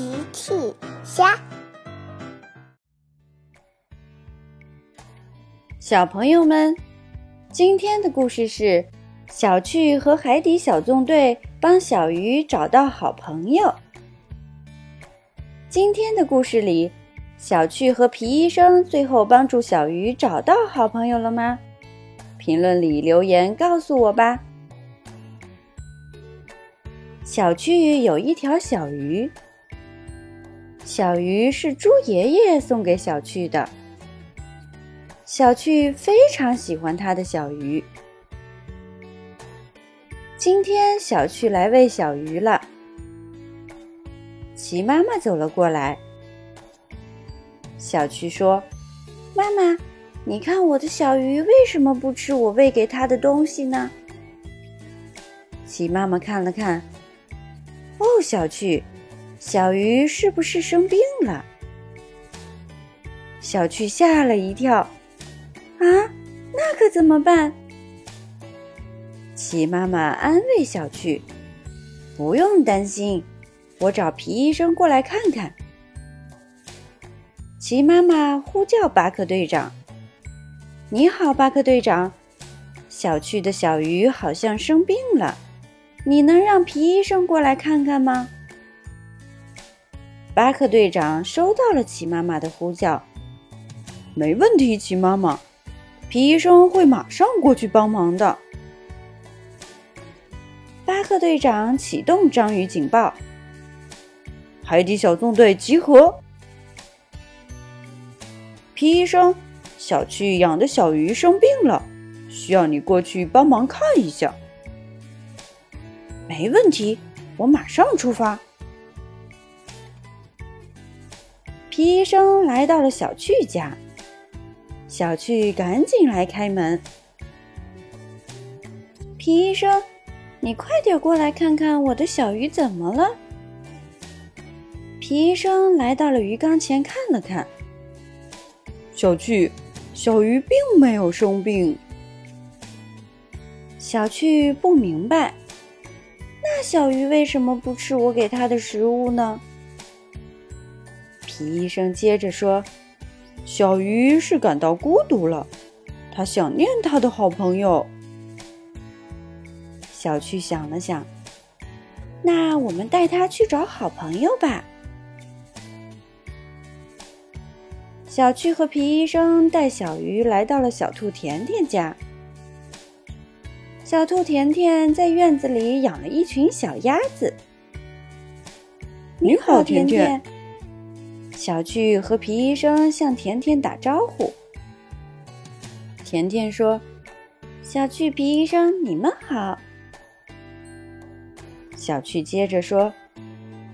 奇趣虾，小朋友们，今天的故事是小趣和海底小纵队帮小鱼找到好朋友。今天的故事里，小趣和皮医生最后帮助小鱼找到好朋友了吗？评论里留言告诉我吧。小趣有一条小鱼，小鱼是猪爷爷送给小趣的。小趣非常喜欢他的小鱼。今天小趣来喂小鱼了，齐妈妈走了过来。小趣说：“妈妈，你看我的小鱼为什么不吃我喂给它的东西呢？”齐妈妈看了看。哦，小趣，小鱼是不是生病了？小趣吓了一跳，啊，那可怎么办？齐妈妈安慰小趣：“不用担心，我找皮医生过来看看。”齐妈妈呼叫巴克队长：“你好，巴克队长，小趣的小鱼好像生病了。”你能让皮医生过来看看吗？巴克队长收到了齐妈妈的呼叫，没问题，齐妈妈，皮医生会马上过去帮忙的。巴克队长启动章鱼警报，海底小纵队集合。皮医生，小区养的小鱼生病了，需要你过去帮忙看一下。没问题，我马上出发。皮医生来到了小趣家，小趣赶紧来开门。皮医生，你快点过来看看我的小鱼怎么了？皮医生来到了鱼缸前看了看，小趣，小鱼并没有生病。小趣不明白。那小鱼为什么不吃我给它的食物呢？皮医生接着说：“小鱼是感到孤独了，他想念他的好朋友。”小趣想了想：“那我们带他去找好朋友吧。”小趣和皮医生带小鱼来到了小兔甜甜家。小兔甜甜在院子里养了一群小鸭子。你好，甜甜。小趣和皮医生向甜甜打招呼。甜甜说：“小趣、皮医生，你们好。”小趣接着说：“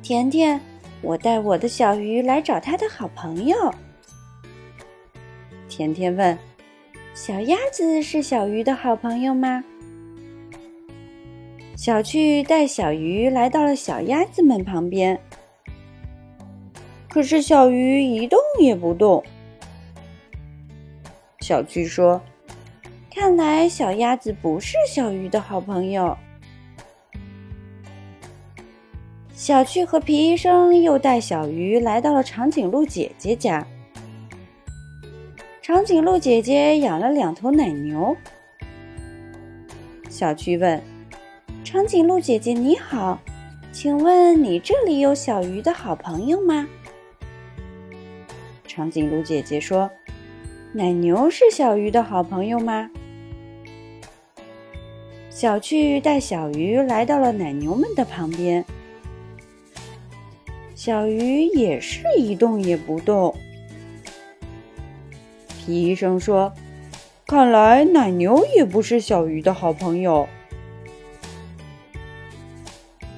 甜甜，我带我的小鱼来找他的好朋友。”甜甜问：“小鸭子是小鱼的好朋友吗？”小趣带小鱼来到了小鸭子们旁边，可是小鱼一动也不动。小趣说：“看来小鸭子不是小鱼的好朋友。”小趣和皮医生又带小鱼来到了长颈鹿姐姐家。长颈鹿姐姐养了两头奶牛。小趣问。长颈鹿姐姐你好，请问你这里有小鱼的好朋友吗？长颈鹿姐姐说：“奶牛是小鱼的好朋友吗？”小趣带小鱼来到了奶牛们的旁边，小鱼也是一动也不动。皮医生说：“看来奶牛也不是小鱼的好朋友。”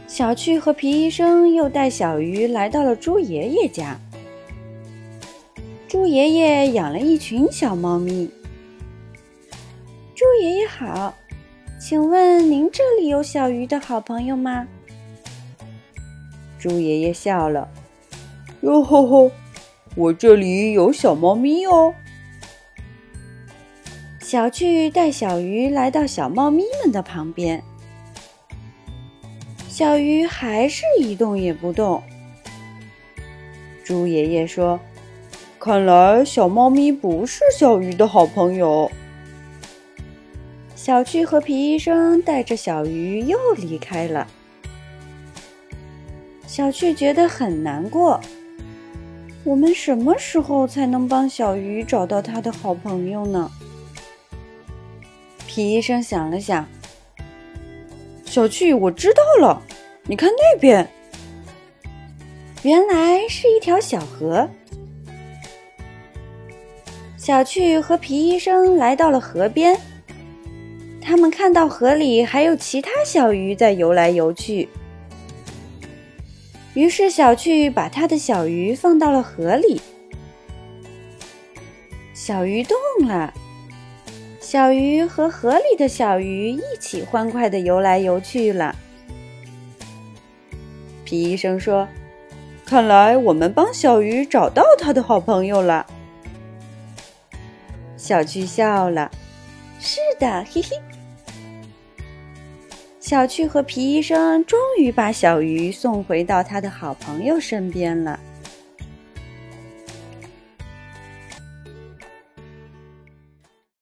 小趣和皮医生又带小鱼来到了猪爷爷家。猪爷爷养了一群小猫咪。猪爷爷好，请问您这里有小鱼的好朋友吗？猪爷爷笑了，哟吼吼，我这里有小猫咪哦。小趣带小鱼来到小猫咪们的旁边。小鱼还是一动也不动。猪爷爷说：“看来小猫咪不是小鱼的好朋友。”小趣和皮医生带着小鱼又离开了。小趣觉得很难过。我们什么时候才能帮小鱼找到他的好朋友呢？皮医生想了想，小趣，我知道了，你看那边，原来是一条小河。小趣和皮医生来到了河边。他们看到河里还有其他小鱼在游来游去，于是小趣把他的小鱼放到了河里。小鱼动了，小鱼和河里的小鱼一起欢快的游来游去了。皮医生说：“看来我们帮小鱼找到他的好朋友了。”小趣笑了：“是的，嘿嘿。”小趣和皮医生终于把小鱼送回到他的好朋友身边了。